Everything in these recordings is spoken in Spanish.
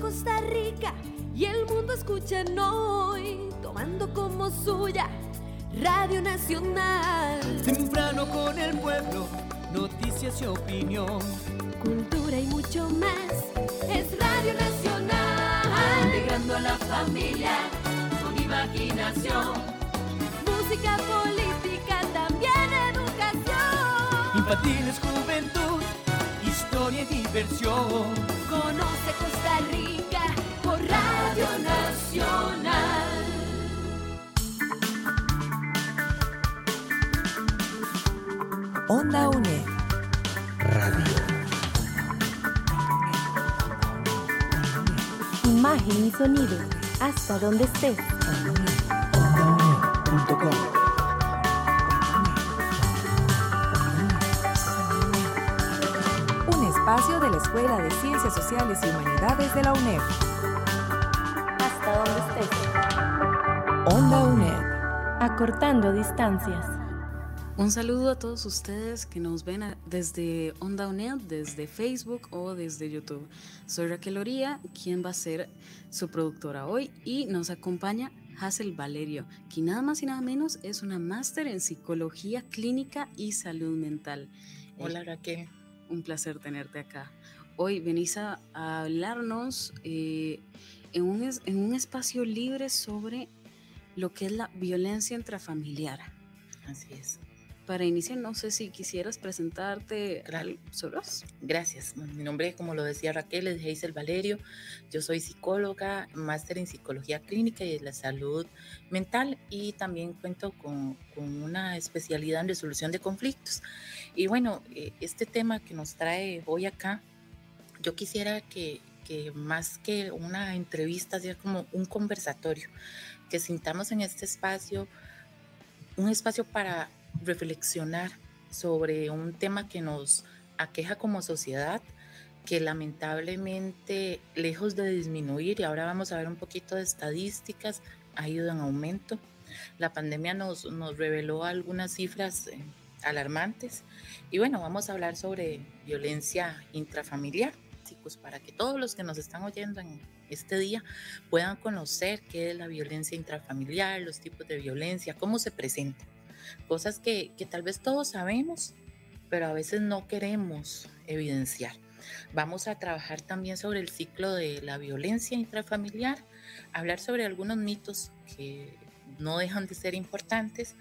Costa Rica y el mundo escuchan hoy, tomando como suya Radio Nacional. Temprano con el pueblo, noticias y opinión. Cultura y mucho más, es Radio Nacional. Integrando a la familia con imaginación. Música, política, también educación. Infantiles, juventud, historia y diversión. Conoce Costa Rica por Radio Nacional. Onda UNED. Radio. Imagen y sonido, hasta donde estés. OndaUNED.com. Un espacio de la Escuela de Ciencias Sociales y Humanidades de la UNED. Hasta donde estés. Onda UNED. Acortando distancias. Un saludo a todos ustedes que nos ven desde Onda UNED, desde Facebook o desde YouTube. Soy Raquel Oría, quien va a ser su productora hoy y nos acompaña Hazel Valerio, quien nada más y nada menos es una máster en psicología clínica y salud mental. Hola Raquel. Un placer tenerte acá. Hoy venís a, hablarnos eh, en, un, en un espacio libre sobre lo que es la violencia intrafamiliar. Así es. Para iniciar, no sé si quisieras presentarte Claro. vos. Gracias. Mi nombre, como lo decía Raquel, es Hazel Valerio. Yo soy psicóloga, máster en psicología clínica y de la salud mental y también cuento con, con una especialidad en resolución de conflictos. Y bueno, eh, este tema que nos trae hoy acá, yo quisiera que, que más que una entrevista sea como un conversatorio, que sintamos en este espacio un espacio para reflexionar sobre un tema que nos aqueja como sociedad, que lamentablemente, lejos de disminuir, y ahora vamos a ver un poquito de estadísticas, ha ido en aumento. La pandemia nos, nos reveló algunas cifras eh, alarmantes. Y bueno, vamos a hablar sobre violencia intrafamiliar, chicos, para que todos los que nos están oyendo en este día puedan conocer qué es la violencia intrafamiliar, los tipos de violencia, cómo se presenta. Cosas que, que tal vez todos sabemos, pero a veces no queremos evidenciar. Vamos a trabajar también sobre el ciclo de la violencia intrafamiliar, hablar sobre algunos mitos que no dejan de ser importantes.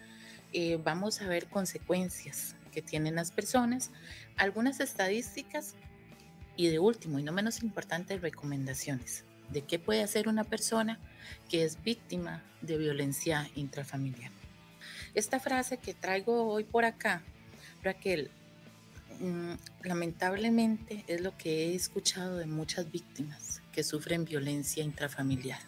Eh, vamos a ver consecuencias que tienen las personas, algunas estadísticas y de último y no menos importante, recomendaciones de qué puede hacer una persona que es víctima de violencia intrafamiliar. Esta frase que traigo hoy por acá, Raquel, mm, lamentablemente es lo que he escuchado de muchas víctimas que sufren violencia intrafamiliar.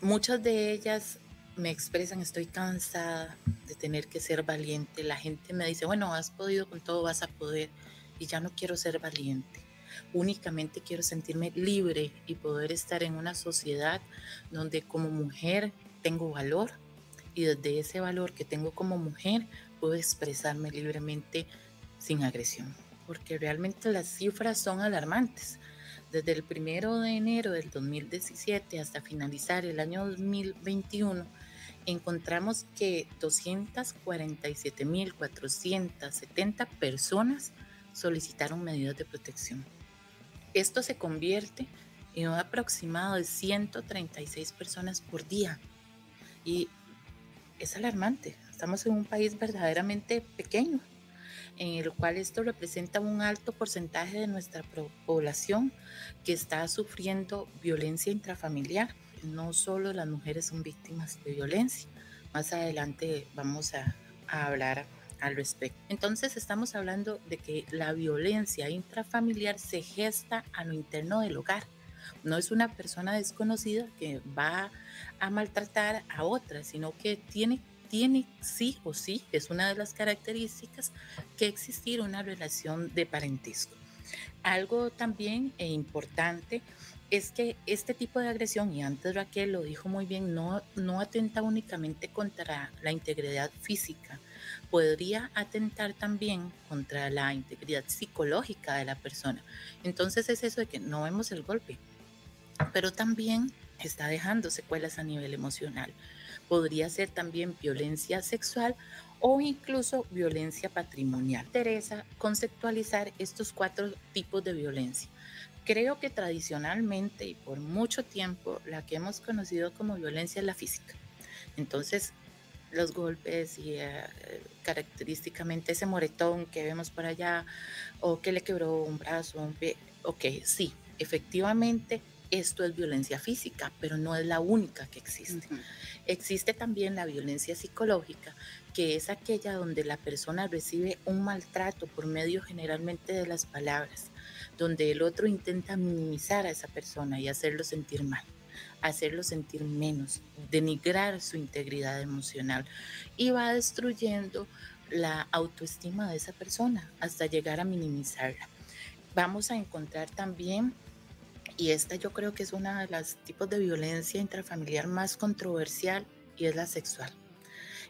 Muchas de ellas me expresan, estoy cansada de tener que ser valiente. La gente me dice, bueno, has podido con todo, vas a poder. Y ya no quiero ser valiente. Únicamente quiero sentirme libre y poder estar en una sociedad donde como mujer tengo valor y desde ese valor que tengo como mujer puedo expresarme libremente sin agresión. Porque realmente las cifras son alarmantes. Desde el primero de enero del 2017 hasta finalizar el año 2021, encontramos que 247.470 personas solicitaron medidas de protección. Esto se convierte en un aproximado de 136 personas por día. Y es alarmante. Estamos en un país verdaderamente pequeño, en el cual esto representa un alto porcentaje de nuestra población que está sufriendo violencia intrafamiliar. No solo las mujeres son víctimas de violencia. Más adelante vamos a, a hablar al respecto. Entonces estamos hablando de que la violencia intrafamiliar se gesta a lo interno del hogar. No es una persona desconocida que va a maltratar a otra, sino que tiene, tiene sí o sí, es una de las características, que existir una relación de parentesco. Algo también e importante es que este tipo de agresión, y antes Raquel lo dijo muy bien, no, no atenta únicamente contra la integridad física, podría atentar también contra la integridad psicológica de la persona. Entonces es eso de que no vemos el golpe, pero también está dejando secuelas a nivel emocional. Podría ser también violencia sexual o incluso violencia patrimonial. Interesa conceptualizar estos cuatro tipos de violencia. Creo que tradicionalmente y por mucho tiempo la que hemos conocido como violencia es la física. Entonces, los golpes y eh, característicamente ese moretón que vemos por allá o que le quebró un brazo, un pie, ok, sí, efectivamente esto es violencia física, pero no es la única que existe. Existe también la violencia psicológica, que es aquella donde la persona recibe un maltrato por medio generalmente de las palabras, donde el otro intenta minimizar a esa persona y hacerlo sentir mal hacerlo sentir menos, denigrar su integridad emocional y va destruyendo la autoestima de esa persona hasta llegar a minimizarla. Vamos a encontrar también y esta yo creo que es uno de los tipos de violencia intrafamiliar más controversial y es la sexual.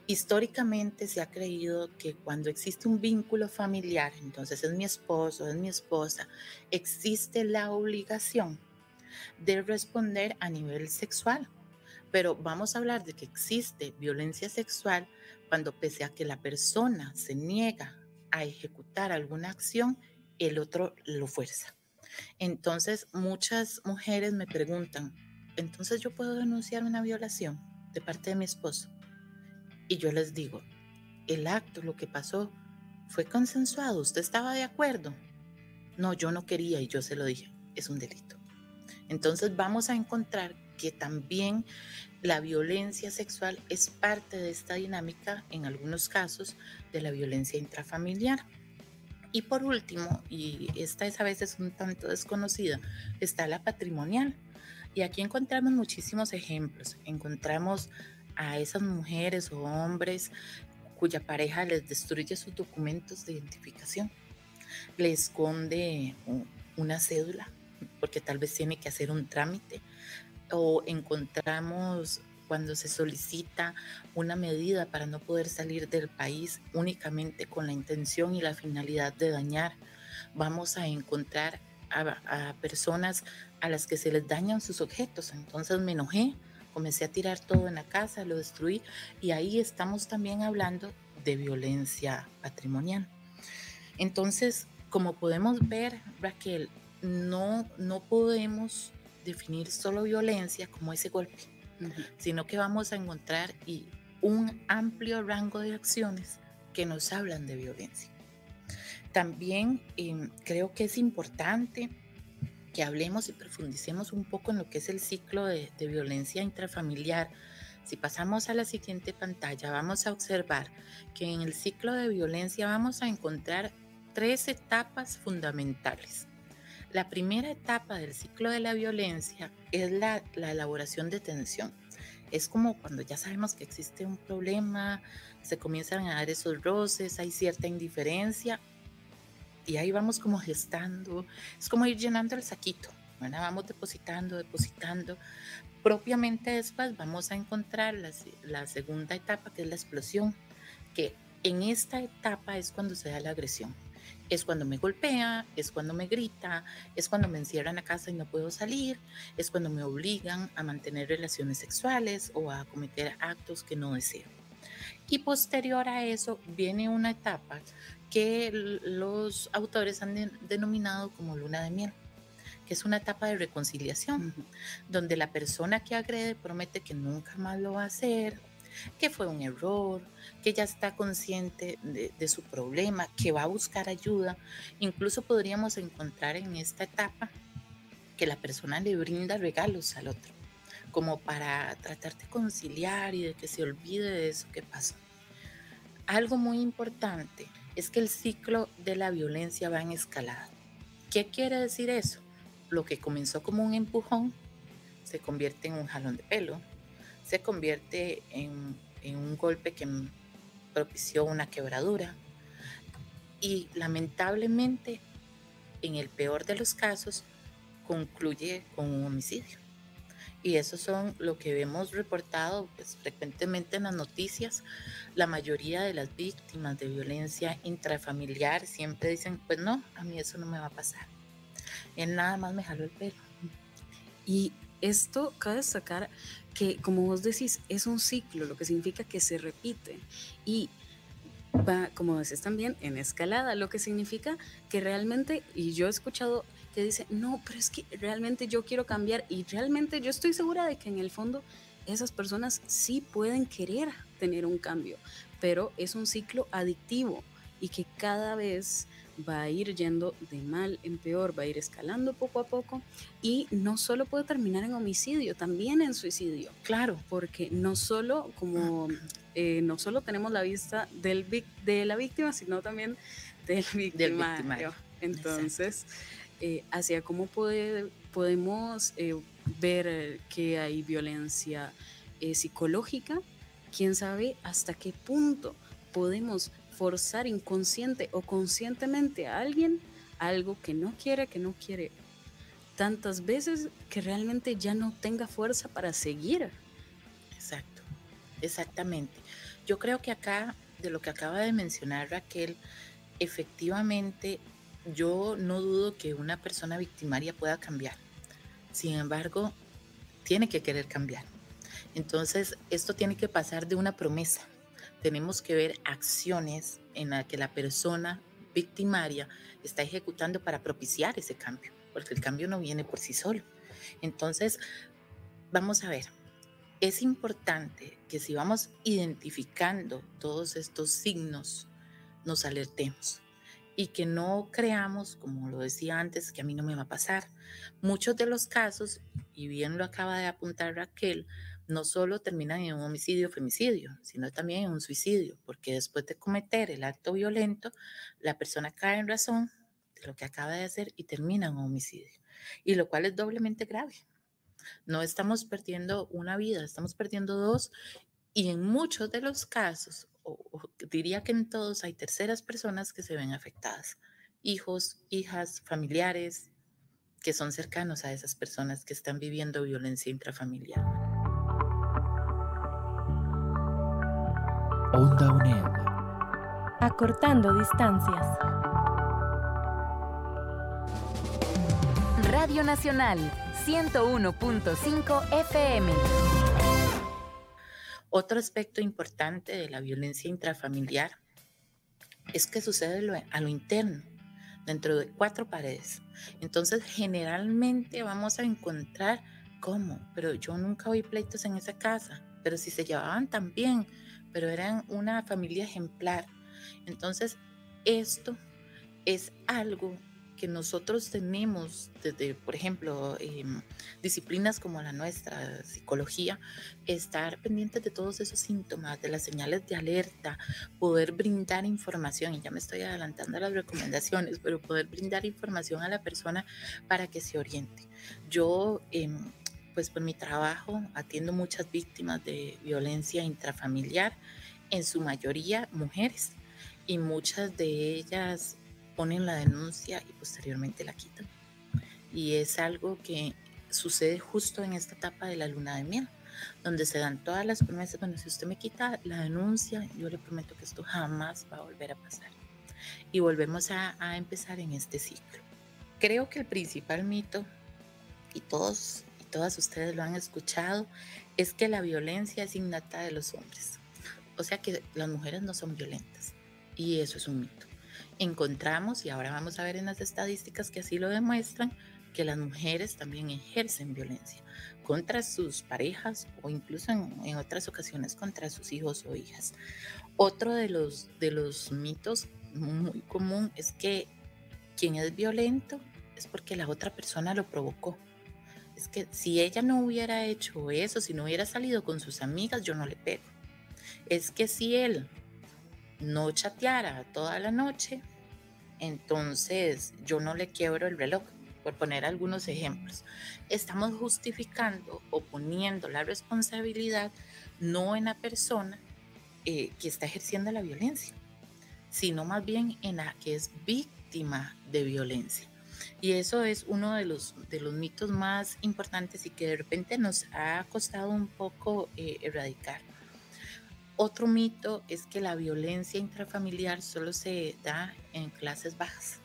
Históricamente se ha creído que cuando existe un vínculo familiar, entonces es mi esposo, es mi esposa, existe la obligación de responder a nivel sexual. Pero vamos a hablar de que existe violencia sexual cuando pese a que la persona se niega a ejecutar alguna acción, el otro lo fuerza. Entonces, muchas mujeres me preguntan, entonces yo puedo denunciar una violación de parte de mi esposo. Y yo les digo, el acto, lo que pasó, fue consensuado, usted estaba de acuerdo. No, yo no quería y yo se lo dije, es un delito. Entonces vamos a encontrar que también la violencia sexual es parte de esta dinámica, en algunos casos, de la violencia intrafamiliar. Y por último, y esta es a veces un tanto desconocida, está la patrimonial. Y aquí encontramos muchísimos ejemplos. Encontramos a esas mujeres o hombres cuya pareja les destruye sus documentos de identificación, le esconde una cédula porque tal vez tiene que hacer un trámite, o encontramos cuando se solicita una medida para no poder salir del país únicamente con la intención y la finalidad de dañar. Vamos a encontrar a, personas a las que se les dañan sus objetos. Entonces me enojé, comencé a tirar todo en la casa, lo destruí y ahí estamos también hablando de violencia patrimonial. Entonces, como podemos ver, Raquel, no, no podemos definir solo violencia como ese golpe, sino que vamos a encontrar y un amplio rango de acciones que nos hablan de violencia. También em, creo que es importante que hablemos y profundicemos un poco en lo que es el ciclo de, de violencia intrafamiliar. Si pasamos a la siguiente pantalla, vamos a observar que en el ciclo de violencia vamos a encontrar tres etapas fundamentales. La primera etapa del ciclo de la violencia es la, elaboración de tensión. Es como cuando ya sabemos que existe un problema, se comienzan a dar esos roces, hay cierta indiferencia y ahí vamos como gestando. Es como ir llenando el saquito, vamos depositando, depositando. Propiamente después vamos a encontrar la, la segunda etapa que es la explosión, que en esta etapa es cuando se da la agresión es cuando me golpea, es cuando me grita, es cuando me encierran a casa y no puedo salir, es cuando me obligan a mantener relaciones sexuales o a cometer actos que no deseo. Y posterior a eso viene una etapa que los autores han denominado como luna de miel, que es una etapa de reconciliación, donde la persona que agrede promete que nunca más lo va a hacer que fue un error, que ya está consciente de, su problema, que va a buscar ayuda. Incluso podríamos encontrar en esta etapa que la persona le brinda regalos al otro, como para tratar de conciliar y de que se olvide de eso que pasó. Algo muy importante es que el ciclo de la violencia va en escalada. ¿Qué quiere decir eso? Lo que comenzó como un empujón se convierte en un jalón de pelo, se convierte en, un golpe que propició una quebradura y lamentablemente en el peor de los casos concluye con un homicidio. Y eso son lo que vemos reportado pues, frecuentemente en las noticias. La mayoría de las víctimas de violencia intrafamiliar siempre dicen, pues no, a mí eso no me va a pasar. Él nada más me jaló el pelo. Y esto cabe destacar que, como vos decís, es un ciclo, lo que significa que se repite. Y va, como decís también, en escalada, lo que significa que realmente, y yo he escuchado que dice, no, pero es que realmente yo quiero cambiar y realmente yo estoy segura de que en el fondo esas personas sí pueden querer tener un cambio, pero es un ciclo adictivo y que cada vez va a ir yendo de mal en peor, va a ir escalando poco a poco y no solo puede terminar en homicidio, también en suicidio. Claro. Porque no solo como eh, no solo tenemos la vista del de la víctima, sino también del victimario. Entonces, eh, hacia cómo puede, podemos eh, ver que hay violencia psicológica, quién sabe hasta qué punto podemos forzar inconsciente o conscientemente a alguien algo que no quiere, que no quiere tantas veces que realmente ya no tenga fuerza para seguir. Exacto, exactamente. Yo creo que acá, de lo que acaba de mencionar Raquel, efectivamente yo no dudo que una persona victimaria pueda cambiar. Sin embargo, tiene que querer cambiar. Entonces, esto tiene que pasar de una promesa tenemos que ver acciones en las que la persona victimaria está ejecutando para propiciar ese cambio, porque el cambio no viene por sí solo. Entonces, vamos a ver, es importante que si vamos identificando todos estos signos, nos alertemos y que no creamos, como lo decía antes, que a mí no me va a pasar. Muchos de los casos, y bien lo acaba de apuntar Raquel, no solo terminan en un homicidio o femicidio, sino también en un suicidio, porque después de cometer el acto violento, la persona cae en razón de lo que acaba de hacer y termina en un homicidio, y lo cual es doblemente grave. No estamos perdiendo una vida, estamos perdiendo dos, y en muchos de los casos, diría que en todos, hay terceras personas que se ven afectadas, hijos, hijas, familiares, que son cercanos a esas personas que están viviendo violencia intrafamiliar. Onda UNED. Acortando distancias. Radio Nacional, 101.5 FM. Otro aspecto importante de la violencia intrafamiliar es que sucede a lo interno, dentro de cuatro paredes. Entonces, generalmente vamos a encontrar cómo, pero yo nunca oí pleitos en esa casa, pero si se llevaban tan bien, pero eran una familia ejemplar. Entonces, esto es algo que nosotros tenemos desde, por ejemplo, em, disciplinas como la nuestra, psicología, estar pendientes de todos esos síntomas, de las señales de alerta, poder brindar información, y ya me estoy adelantando a las recomendaciones, pero poder brindar información a la persona para que se oriente. Yo em, pues por mi trabajo atiendo muchas víctimas de violencia intrafamiliar, en su mayoría mujeres, y muchas de ellas ponen la denuncia y posteriormente la quitan. Y es algo que sucede justo en esta etapa de la luna de miel, donde se dan todas las promesas, bueno, si usted me quita la denuncia, yo le prometo que esto jamás va a volver a pasar. Y volvemos a, empezar en este ciclo. Creo que el principal mito, y todos todas ustedes lo han escuchado, es que la violencia es innata de los hombres. O sea que las mujeres no son violentas. Y eso es un mito. Encontramos, y ahora vamos a ver en las estadísticas que así lo demuestran, que las mujeres también ejercen violencia contra sus parejas o incluso en, otras ocasiones contra sus hijos o hijas. Otro de los, de los mitos muy común es que quien es violento es porque la otra persona lo provocó es que si ella no hubiera hecho eso, si no hubiera salido con sus amigas, yo no le pego. Es que si él no chateara toda la noche, entonces yo no le quiebro el reloj, por poner algunos ejemplos. Estamos justificando o poniendo la responsabilidad no en la persona eh, que está ejerciendo la violencia, sino más bien en la que es víctima de violencia. Y eso es uno de los, de los mitos más importantes y que de repente nos ha costado un poco eh, erradicar. Otro mito es que la violencia intrafamiliar solo se da en clases bajas.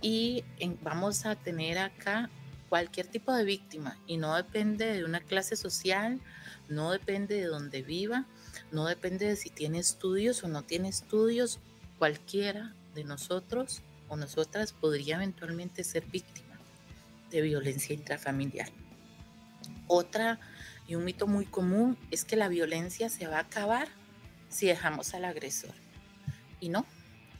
Y vamos a tener acá cualquier tipo de víctima y no depende de una clase social, no depende de dónde viva, no depende de si tiene estudios o no tiene estudios, cualquiera de nosotros o nosotras podría eventualmente ser víctima de violencia intrafamiliar. Otra y un mito muy común es que la violencia se va a acabar si dejamos al agresor. Y no,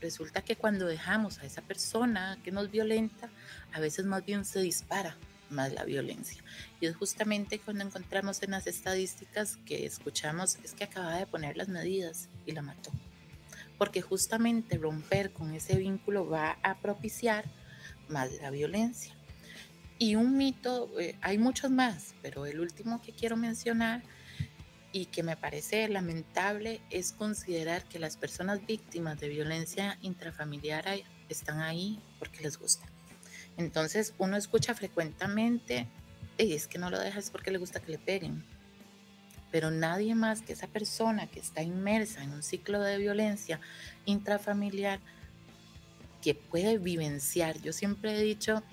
resulta que cuando dejamos a esa persona que nos violenta, a veces más bien se dispara más la violencia. Y es justamente cuando encontramos en las estadísticas que escuchamos es que acaba de poner las medidas y la mató. Porque justamente romper con ese vínculo va a propiciar más la violencia. Y un mito, eh, hay muchos más, pero el último que quiero mencionar y que me parece lamentable es considerar que las personas víctimas de violencia intrafamiliar están ahí porque les gusta. Entonces uno escucha frecuentemente, es que no lo dejas porque le gusta que le peguen. Pero nadie más que esa persona que está inmersa en un ciclo de violencia intrafamiliar que puede vivenciar. Yo siempre he dicho,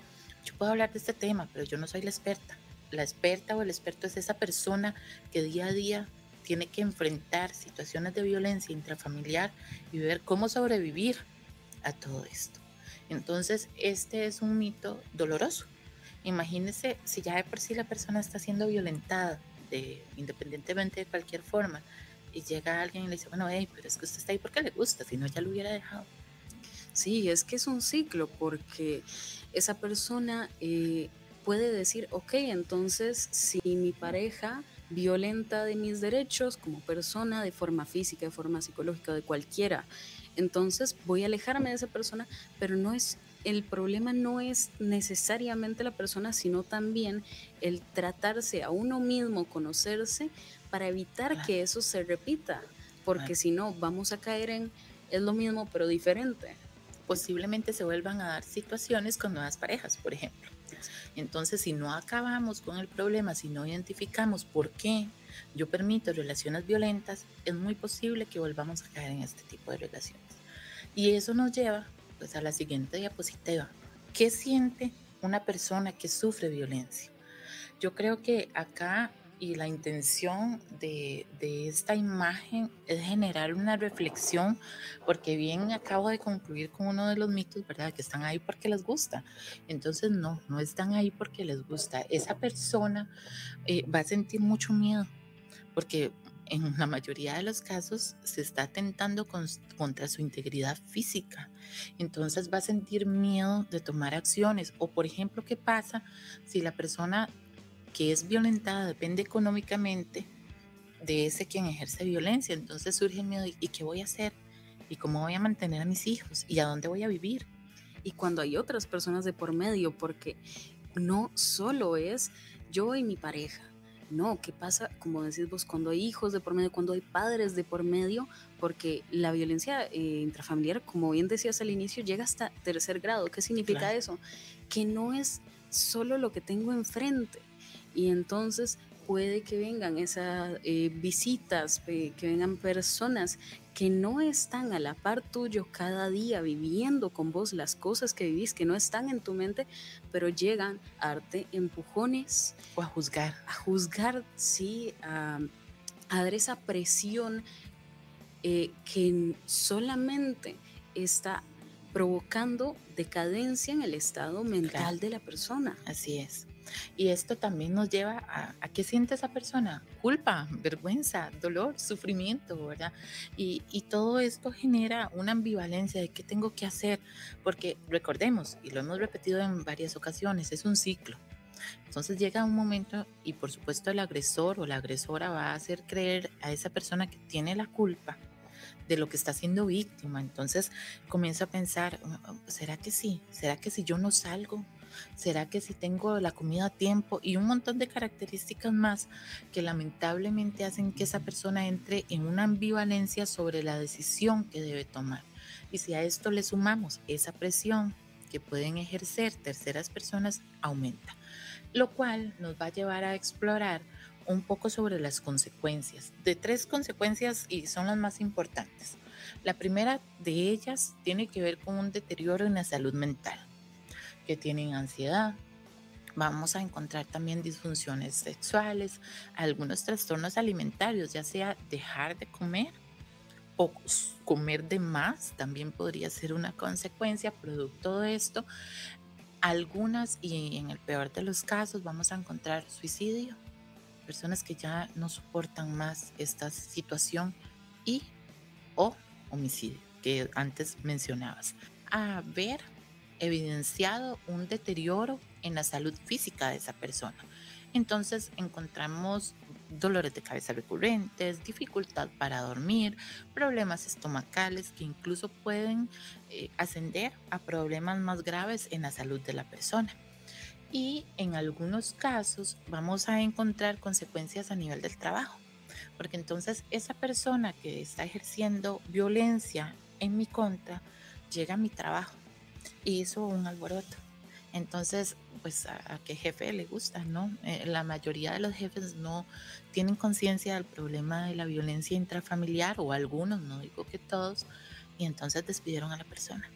yo puedo hablar de este tema, pero yo no soy la experta la experta o el experto es esa persona que día a día tiene que enfrentar situaciones de violencia intrafamiliar y ver cómo sobrevivir a todo esto. Entonces, este es un mito doloroso. Imagínese si ya de por sí la persona está siendo violentada, de, independientemente de cualquier forma, y llega alguien y le dice, bueno, hey, pero es que usted está ahí porque le gusta, si no ya lo hubiera dejado. Sí, es que es un ciclo porque esa persona eh, puede decir, ok, entonces si mi pareja violenta de mis derechos como persona, de forma física, de forma psicológica, de cualquiera, entonces voy a alejarme de esa persona, pero no es el problema no es necesariamente la persona, sino también el tratarse a uno mismo, conocerse, para evitar que eso se repita, porque si no, vamos a caer en es lo mismo pero diferente. Posiblemente se vuelvan a dar situaciones con nuevas parejas, por ejemplo. Entonces, si no acabamos con el problema, si no identificamos por qué yo permito relaciones violentas, es muy posible que volvamos a caer en este tipo de relaciones. Y eso nos lleva pues, a la siguiente diapositiva. ¿Qué siente una persona que sufre violencia? Yo creo que acá y la intención de, esta imagen es generar una reflexión, porque bien acabo de concluir con uno de los mitos, ¿verdad? Que están ahí porque les gusta. Entonces, no, no están ahí porque les gusta. Esa persona eh, va a sentir mucho miedo, porque en la mayoría de los casos se está atentando contra su integridad física. Entonces va a sentir miedo de tomar acciones. O por ejemplo, ¿qué pasa si la persona que es violentada depende económicamente de ese quien ejerce violencia. Entonces surge el miedo, ¿y qué voy a hacer? ¿Y cómo voy a mantener a mis hijos? ¿Y a dónde voy a vivir? Y cuando hay otras personas de por medio, porque no solo es yo y mi pareja. No, ¿qué pasa? Como decís vos, cuando hay hijos de por medio, cuando hay padres de por medio, porque la violencia eh, intrafamiliar, como bien decías al inicio, llega hasta tercer grado. ¿Qué significa eso? Que no es solo lo que tengo enfrente, y entonces puede que vengan esas eh, visitas, que vengan personas que no están a la par tuyo cada día viviendo con vos las cosas que vivís, que no están en tu mente, pero llegan a darte empujones. O a juzgar. A juzgar, sí, a, dar esa presión eh, que solamente está provocando decadencia en el estado mental de la persona. Así es. Y esto también nos lleva a, a qué siente esa persona, culpa, vergüenza, dolor, sufrimiento, ¿verdad? Y, y todo esto genera una ambivalencia de qué tengo que hacer, porque recordemos, y lo hemos repetido en varias ocasiones, es un ciclo. Entonces llega un momento y por supuesto el agresor o la agresora va a hacer creer a esa persona que tiene la culpa de lo que está siendo víctima. Entonces comienza a pensar, ¿será que sí? ¿Será que si yo no salgo? ¿Será que si tengo la comida a tiempo? Y un montón de características más que lamentablemente hacen que esa persona entre en una ambivalencia sobre la decisión que debe tomar. Y si a esto le sumamos esa presión que pueden ejercer terceras personas, aumenta. Lo cual nos va a llevar a explorar un poco sobre las consecuencias, de tres consecuencias y son las más importantes. La primera de ellas tiene que ver con un deterioro en la salud mental que tienen ansiedad, Vamos a encontrar también disfunciones sexuales, algunos trastornos alimentarios, ya sea dejar de comer o comer de más, también podría ser una consecuencia producto de esto. Algunas, y en el peor de los casos, vamos a encontrar suicidio, personas que ya no soportan más esta situación y o homicidio, que antes mencionabas. Haber evidenciado un deterioro en la salud física de esa persona. Entonces encontramos dolores de cabeza recurrentes, dificultad para dormir, problemas estomacales que incluso pueden eh, ascender a problemas más graves en la salud de la persona. Y en algunos casos vamos a encontrar consecuencias a nivel del trabajo, porque entonces esa persona que está ejerciendo violencia en mi contra llega a mi trabajo hizo un alboroto entonces, pues a, qué jefe le gusta, ¿no? Eh, la mayoría de los jefes no tienen conciencia del problema de la violencia intrafamiliar o algunos, no digo que todos, y entonces despidieron a la persona.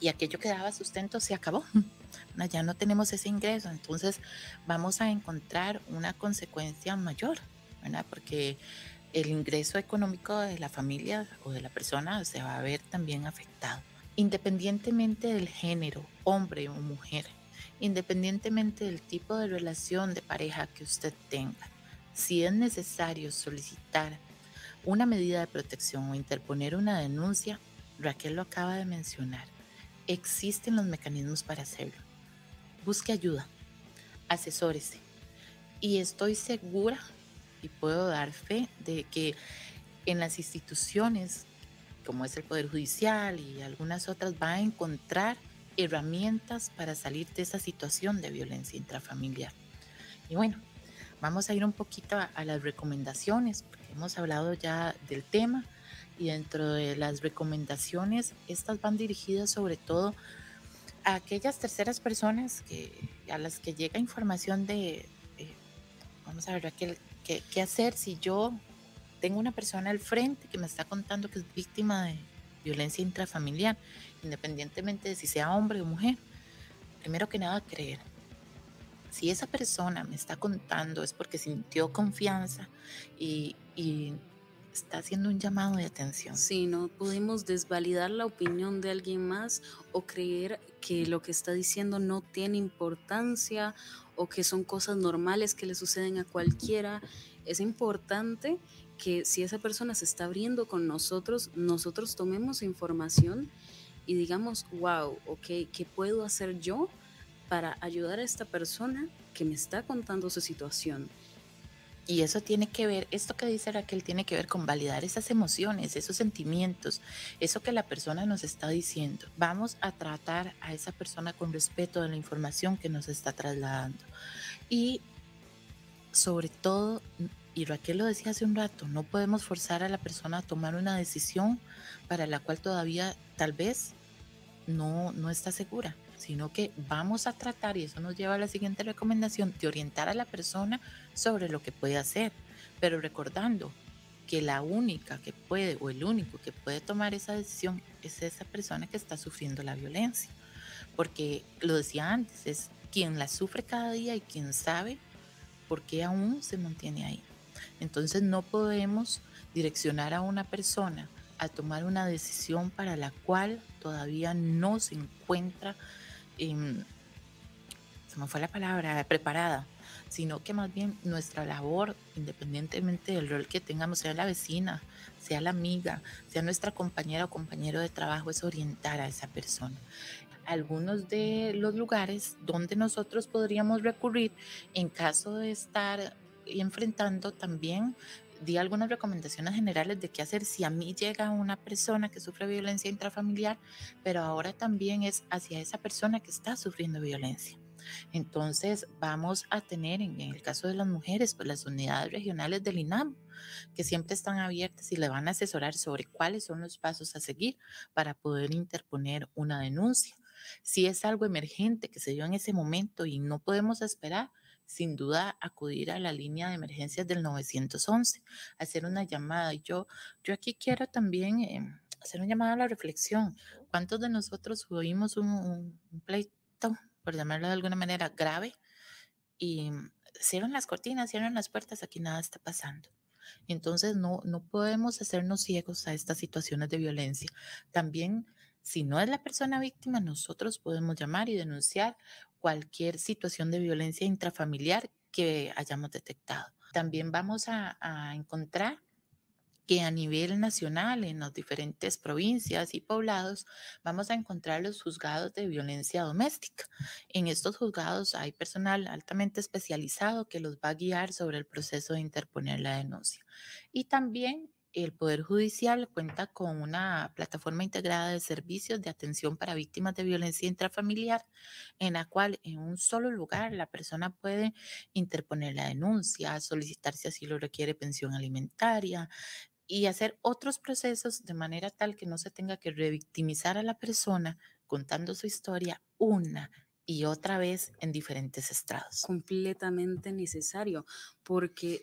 Y aquello que daba sustento se acabó. Ya no tenemos ese ingreso, entonces vamos a encontrar una consecuencia mayor, ¿verdad? Porque el ingreso económico de la familia o de la persona se va a ver también afectado independientemente del género, hombre o mujer, independientemente del tipo de relación de pareja que usted tenga, si es necesario solicitar una medida de protección o interponer una denuncia, Raquel lo acaba de mencionar, existen los mecanismos para hacerlo. Busque ayuda, asesórese. Y estoy segura y puedo dar fe de que en las instituciones como es el Poder Judicial y algunas otras, va a encontrar herramientas para salir de esa situación de violencia intrafamiliar. Y bueno, vamos a ir un poquito a, las recomendaciones, porque hemos hablado ya del tema y dentro de las recomendaciones, estas van dirigidas sobre todo a aquellas terceras personas que, a las que llega información de, vamos a ver, qué hacer si yo tengo una persona al frente que me está contando que es víctima de violencia intrafamiliar, independientemente de si sea hombre o mujer, primero que nada creer. Si esa persona me está contando es porque sintió confianza y, y está haciendo un llamado de atención. Sí, no podemos desvalidar la opinión de alguien más o creer que lo que está diciendo no tiene importancia o que son cosas normales que le suceden a cualquiera. Es importante que si esa persona se está abriendo con nosotros, nosotros tomemos información y digamos, wow, ok, ¿qué puedo hacer yo para ayudar a esta persona que me está contando su situación? Y eso tiene que ver, esto que dice Raquel tiene que ver con validar esas emociones, esos sentimientos, eso que la persona nos está diciendo. Vamos a tratar a esa persona con respeto de la información que nos está trasladando. Y sobre todo, y Raquel lo decía hace un rato, no podemos forzar a la persona a tomar una decisión para la cual todavía tal vez no, no está segura, sino que vamos a tratar, y eso nos lleva a la siguiente recomendación, de orientar a la persona sobre lo que puede hacer, pero recordando que la única que puede o el único que puede tomar esa decisión es esa persona que está sufriendo la violencia, porque lo decía antes, es quien la sufre cada día y quien sabe por qué aún se mantiene ahí. Entonces no podemos direccionar a una persona a tomar una decisión para la cual todavía no se encuentra, se me fue la palabra, preparada, sino que más bien nuestra labor, independientemente del rol que tengamos, sea la vecina, sea la amiga, sea nuestra compañera o compañero de trabajo, es orientar a esa persona. Algunos de los lugares donde nosotros podríamos recurrir en caso de estar enfrentando también di algunas recomendaciones generales de qué hacer si a mí llega una persona que sufre violencia intrafamiliar, pero ahora también es hacia esa persona que está sufriendo violencia. Entonces vamos a tener, en el caso de las mujeres, pues las unidades regionales del INAM, que siempre están abiertas y le van a asesorar sobre cuáles son los pasos a seguir para poder interponer una denuncia. Si es algo emergente que se dio en ese momento y no podemos esperar, sin duda acudir a la línea de emergencias del 911, hacer una llamada. Y yo, yo aquí quiero también em, hacer un llamado a la reflexión. ¿Cuántos de nosotros oímos un, pleito, por llamarlo de alguna manera, grave y cierran las cortinas, cierran las puertas, aquí nada está pasando. Entonces no, no podemos hacernos ciegos a estas situaciones de violencia. También, si no es la persona víctima, nosotros podemos llamar y denunciar cualquier situación de violencia intrafamiliar que hayamos detectado. También vamos a, encontrar que a nivel nacional, en las diferentes provincias y poblados, vamos a encontrar los juzgados de violencia doméstica. En estos juzgados hay personal altamente especializado que los va a guiar sobre el proceso de interponer la denuncia. Y también el Poder Judicial cuenta con una plataforma integrada de servicios de atención para víctimas de violencia intrafamiliar, en la cual en un solo lugar la persona puede interponer la denuncia, solicitar si así lo requiere pensión alimentaria, y hacer otros procesos de manera tal que no se tenga que revictimizar a la persona contando su historia una y otra vez en diferentes estrados. Completamente necesario, porque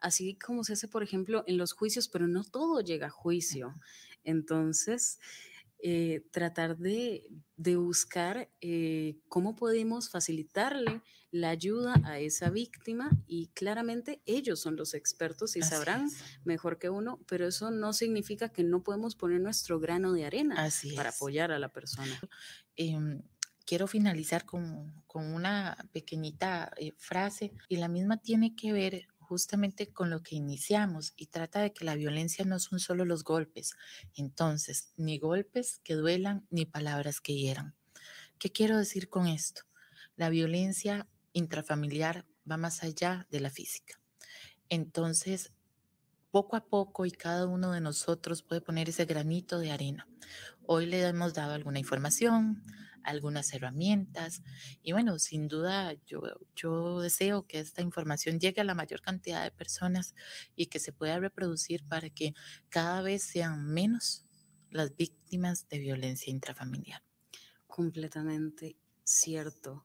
así como se hace, por ejemplo, en los juicios, pero no todo llega a juicio. Entonces, eh, tratar de, buscar eh, cómo podemos facilitarle la ayuda a esa víctima y claramente ellos son los expertos y sabrán mejor que uno, pero eso no significa que no podemos poner nuestro grano de arena para apoyar a la persona. Em, quiero finalizar con, una pequeñita eh, frase y la misma tiene que ver justamente con lo que iniciamos y trata de que la violencia no son solo los golpes. Entonces, ni golpes que duelan ni palabras que hieran. ¿Qué quiero decir con esto? La violencia intrafamiliar va más allá de la física. Entonces, poco a poco y cada uno de nosotros puede poner ese granito de arena. Hoy le hemos dado alguna información, algunas herramientas y bueno, sin duda yo, yo deseo que esta información llegue a la mayor cantidad de personas y que se pueda reproducir para que cada vez sean menos las víctimas de violencia intrafamiliar. Completamente cierto.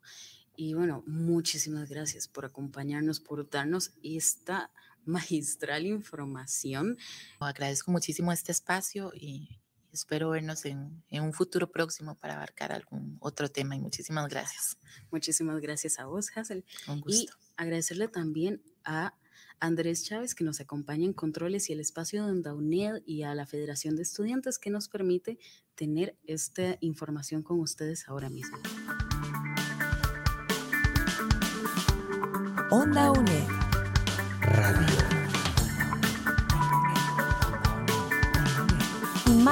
Y bueno, muchísimas gracias por acompañarnos, por darnos esta magistral información. Agradezco muchísimo este espacio y espero vernos en, un futuro próximo para abarcar algún otro tema y muchísimas gracias. Muchísimas gracias a vos, Hazel. Y agradecerle también a Andrés Chávez que nos acompaña en controles y el espacio de UNED y a la Federación de Estudiantes que nos permite tener esta información con ustedes ahora mismo. Onda UNED. Radio.